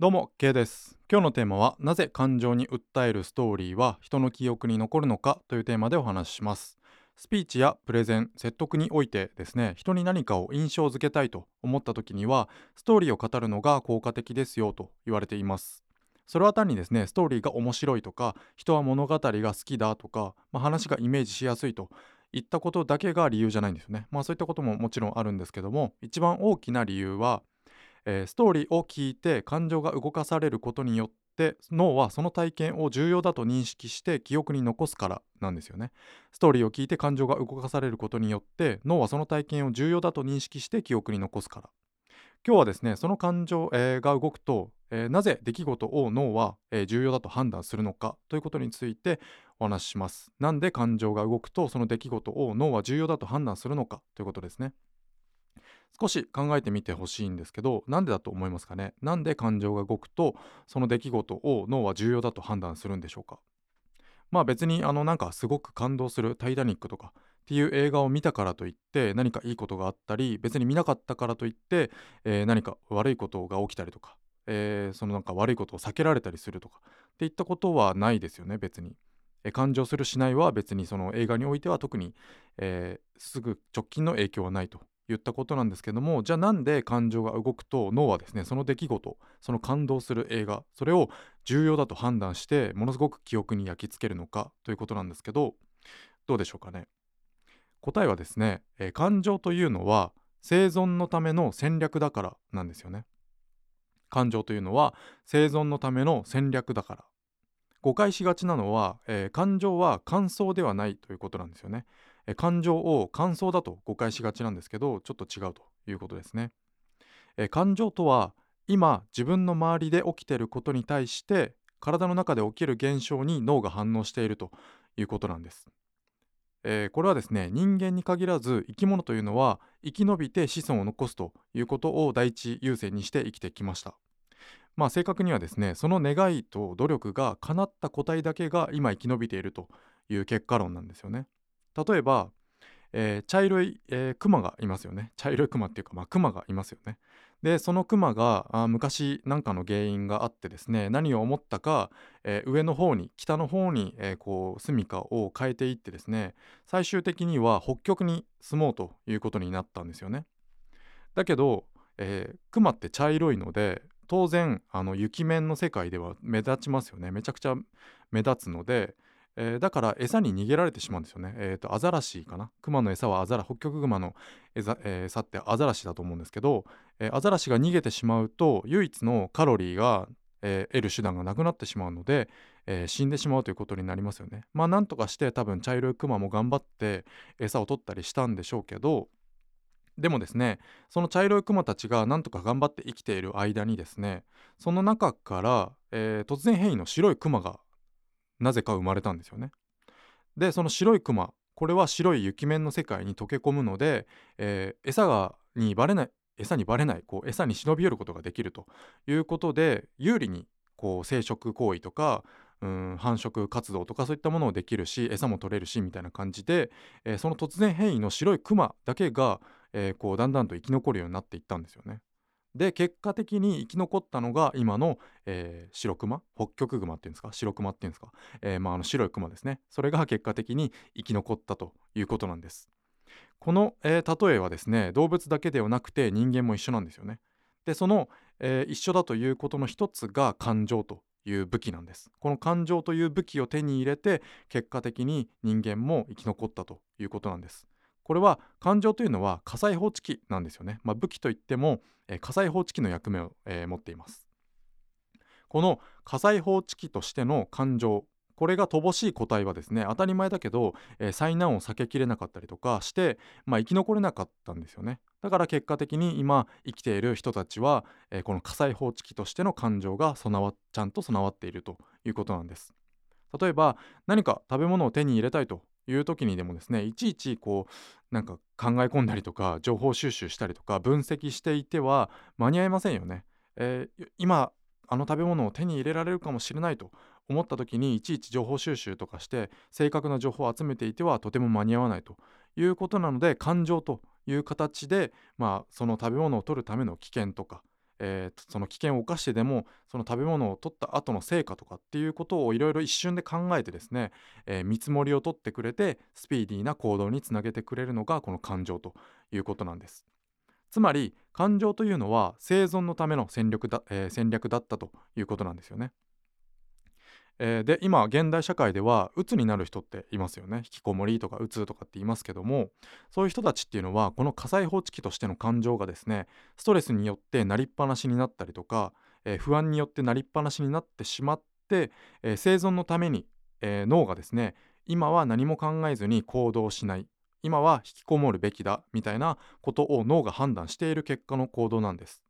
どうも K です。今日のテーマはなぜ感情に訴えるストーリーは人の記憶に残るのかというテーマでお話しします。スピーチやプレゼン説得においてですね人に何かを印象づけたいと思った時にはストーリーを語るのが効果的ですよと言われています。それは単にですねストーリーが面白いとか人は物語が好きだとか、まあ、話がイメージしやすいといったことだけが理由じゃないんですよね。まあそういったことももちろんあるんですけども一番大きな理由はえー、ストーリーを聞いて感情が動かされることによって脳はその体験を重要だと認識して記憶に残すからなんですよね。ストーリーを聞いて感情が動かされることによって脳はその体験を重要だと認識して記憶に残すから。今日はですねその感情、えー、が動くと、えー、なぜ出来事を脳は、えー、重要だと判断するのかということについてお話しします。なんで感情が動くとその出来事を脳は重要だと判断するのかということですね。少し考えてみてほしいんですけどなんでだと思いますかね？なんで感情が動くとその出来事を脳は重要だと判断するんでしょうか？まあ別にあのなんかすごく感動する「タイタニック」とかっていう映画を見たからといって何かいいことがあったり別に見なかったからといって、えー、何か悪いことが起きたりとか、えー、そのなんか悪いことを避けられたりするとかっていったことはないですよね別に。え感情するしないは別にその映画においては特に、えー、すぐ直近の影響はないと。言ったことなんですけどもじゃあなんで感情が動くと脳はですねその出来事その感動する映画それを重要だと判断してものすごく記憶に焼き付けるのかということなんですけどどうでしょうかね。答えはですね、えー、感情というのは生存のための戦略だからなんですよね。感情というのは生存のための戦略だから。誤解しがちなのは、えー、感情は感想ではないということなんですよね。え感情を感想だと誤解しがちなんですけどちょっと違うということですね。え感情とは今自分の周りで起きていることに対して体の中で起きる現象に脳が反応しているということなんです。えー、これはですね人間に限らず生き物というのは生き延びて子孫を残すということを第一優先にして生きてきました。まあ正確にはですねその願いと努力が叶った個体だけが今生き延びているという結果論なんですよね。例えば、えー、茶色い、えー、クマがいますよね。茶色いクマっていうか、まあ、クマがいますよね。でそのクマがあ昔何かの原因があってですね何を思ったか、えー、上の方に北の方に、えー、こう住処を変えていってですね最終的には北極に住もうということになったんですよね。だけど、えー、クマって茶色いので当然あの雪面の世界では目立ちますよね。めちゃくちゃ目立つのでえー、だから餌に逃げられてしまうんですよね。えーと、アザラシかな？熊の餌はアザラ北極熊の餌,、えー、餌ってアザラシだと思うんですけど、えー、アザラシが逃げてしまうと唯一のカロリーが、えー、得る手段がなくなってしまうので、えー、死んでしまうということになりますよね。まあなんとかして多分茶色いクマも頑張って餌を取ったりしたんでしょうけどでもですねその茶色いクマたちがなんとか頑張って生きている間にですねその中から、えー、突然変異の白いクマがなぜか生まれたんですよね。でその白いクマこれは白い雪面の世界に溶け込むので、えー、餌がにバレない餌にバレないこう餌に忍び寄ることができるということで有利にこう生殖行為とかうん繁殖活動とかそういったものをできるし餌も取れるしみたいな感じで、えー、その突然変異の白いクマだけが、えー、こうだんだんと生き残るようになっていったんですよね。で結果的に生き残ったのが今の、えー、白熊？北極熊っていうんですか？白熊っていうんですか、えー、まあ、あの白い熊ですね。それが結果的に生き残ったということなんです。この、えー、例えはですね動物だけではなくて人間も一緒なんですよね。でその、え一緒だということの一つが感情という武器なんです。この感情という武器を手に入れて結果的に人間も生き残ったということなんです。これは感情というのは火災報知器なんですよね、まあ、武器といっても、えー、火災報知器の役目を、えー、持っています。この火災報知器としての感情これが乏しい個体はですね当たり前だけど、えー、災難を避けきれなかったりとかして、まあ、生き残れなかったんですよね。だから結果的に今生きている人たちは、えー、この火災報知器としての感情が備わちゃんと備わっているということなんです。例えば何か食べ物を手に入れたいという時にでもですねいちいちこうなんか考え込んだりとか情報収集したりとか分析していては間に合いませんよね。えー、今あの食べ物を手に入れられるかもしれないと思った時にいちいち情報収集とかして正確な情報を集めていてはとても間に合わないということなので感情という形で、まあ、その食べ物を取るための危険とか、えーその危険を冒してでもその食べ物を取った後の成果とかっていうことをいろいろ一瞬で考えてですね、えー見積もりを取ってくれてスピーディーな行動につなげてくれるのがこの感情ということなんです。つまり感情というのは生存のための戦略だ,、えー戦略だったということなんですよね。えーで今現代社会では鬱になる人っていますよね引きこもりとか鬱とかって言いますけどもそういう人たちっていうのはこの火災報知器としての感情がですねストレスによってなりっぱなしになったりとか、えー不安によってなりっぱなしになってしまって、えー生存のために、えー脳がですね今は何も考えずに行動しない今は引きこもるべきだみたいなことを脳が判断している結果の行動なんです。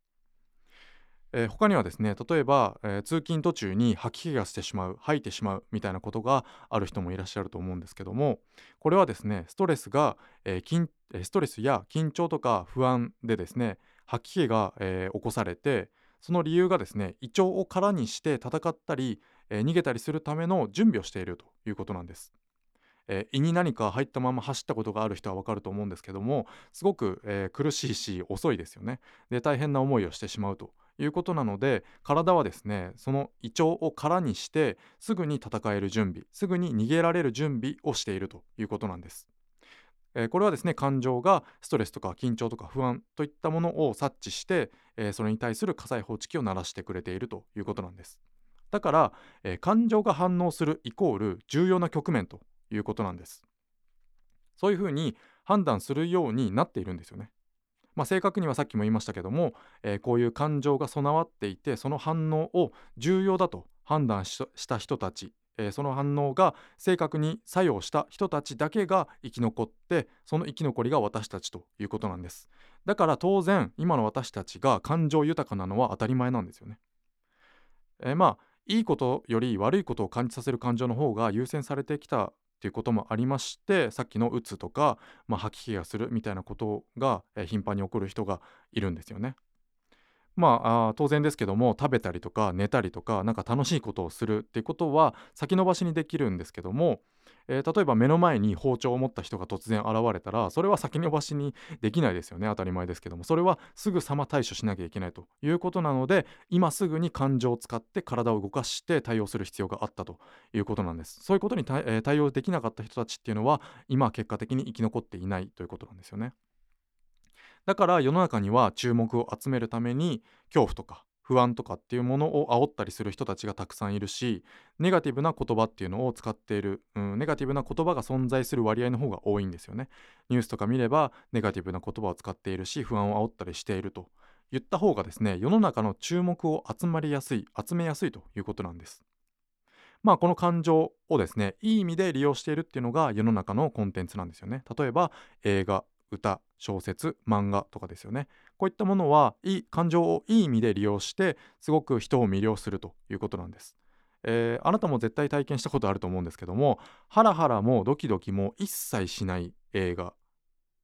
えー他にはですね例えば、えー通勤途中に吐き気がしてしまう吐いてしまうみたいなことがある人もいらっしゃると思うんですけどもこれはですねストレスが、えーストレスや緊張とか不安でですね吐き気が、えー起こされてその理由がですね胃腸を空にして戦ったり、えー逃げたりするための準備をしているということなんです。えー胃に何か入ったまま走ったことがある人はわかると思うんですけどもすごく、えー苦しいし遅いですよね。で大変な思いをしてしまうということなので体はですねその胃腸を空にしてすぐに戦える準備すぐに逃げられる準備をしているということなんです。えーこれはですね感情がストレスとか緊張とか不安といったものを察知して、えーそれに対する火災報知器を鳴らしてくれているということなんです。だから、えー感情が反応するイコール重要な局面ということなんです。そういうふうに判断するようになっているんですよね。まあ、正確にはさっきも言いましたけども、えーこういう感情が備わっていてその反応を重要だと判断した人たち、えーその反応が正確に作用した人たちだけが生き残ってその生き残りが私たちということなんです。だから当然今の私たちが感情豊かなのは当たり前なんですよね、えーまあいいことより悪いことを感じさせる感情の方が優先されてきたということもありましてさっきのうつとか、まあ、吐き気がするみたいなことが、えー頻繁に起こる人がいるんですよね。まああ当然ですけども食べたりとか寝たりとかなんか楽しいことをするっていうことは先延ばしにできるんですけども、えー例えば目の前に包丁を持った人が突然現れたらそれは先延ばしにできないですよね。当たり前ですけども。それはすぐさま対処しなきゃいけないということなので今すぐに感情を使って体を動かして対応する必要があったということなんです。そういうことに対,、えー対応できなかった人たちっていうのは今結果的に生き残っていないということなんですよね。だから世の中には注目を集めるために恐怖とか不安とかっていうものを煽ったりする人たちがたくさんいるしネガティブな言葉っていうのを使っている、うん、ネガティブな言葉が存在する割合の方が多いんですよね。ニュースとか見ればネガティブな言葉を使っているし不安を煽ったりしていると言った方がですね世の中の注目を集まりやすい集めやすいということなんです。まあこの感情をですねいい意味で利用しているっていうのが世の中のコンテンツなんですよね。例えば映画。歌小説漫画とかですよね。こういったものはいい感情をいい意味で利用してすごく人を魅了するということなんです、えーあなたも絶対体験したことあると思うんですけどもハラハラもドキドキも一切しない映画っ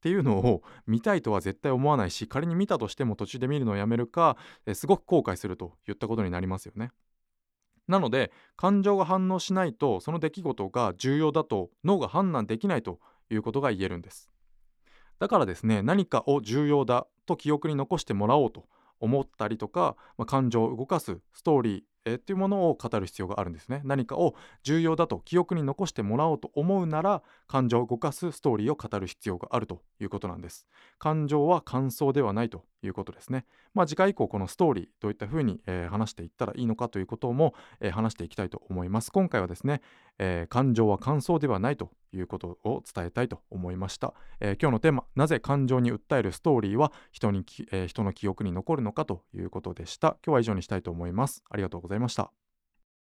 ていうのを見たいとは絶対思わないし仮に見たとしても途中で見るのをやめるか、えーすごく後悔するといったことになりますよね。なので感情が反応しないとその出来事が重要だと脳が判断できないということが言えるんです。だからですね何かを重要だと記憶に残してもらおうと思ったりとか、まあ感情を動かすストーリー、えっていうものを語る必要があるんですね。何かを重要だと記憶に残してもらおうと思うなら感情を動かすストーリーを語る必要があるということなんです。感情は感想ではないということですね。まあ次回以降このストーリーどういったふうに、えー話していったらいいのかということも、えー話していきたいと思います。今回はですね、えー感情は感想ではないということを伝えたいと思いました、えー今日のテーマなぜ感情に訴えるストーリーは人に、えー人の記憶に残るのかということでした。今日は以上にしたいと思います。ありがとうございました。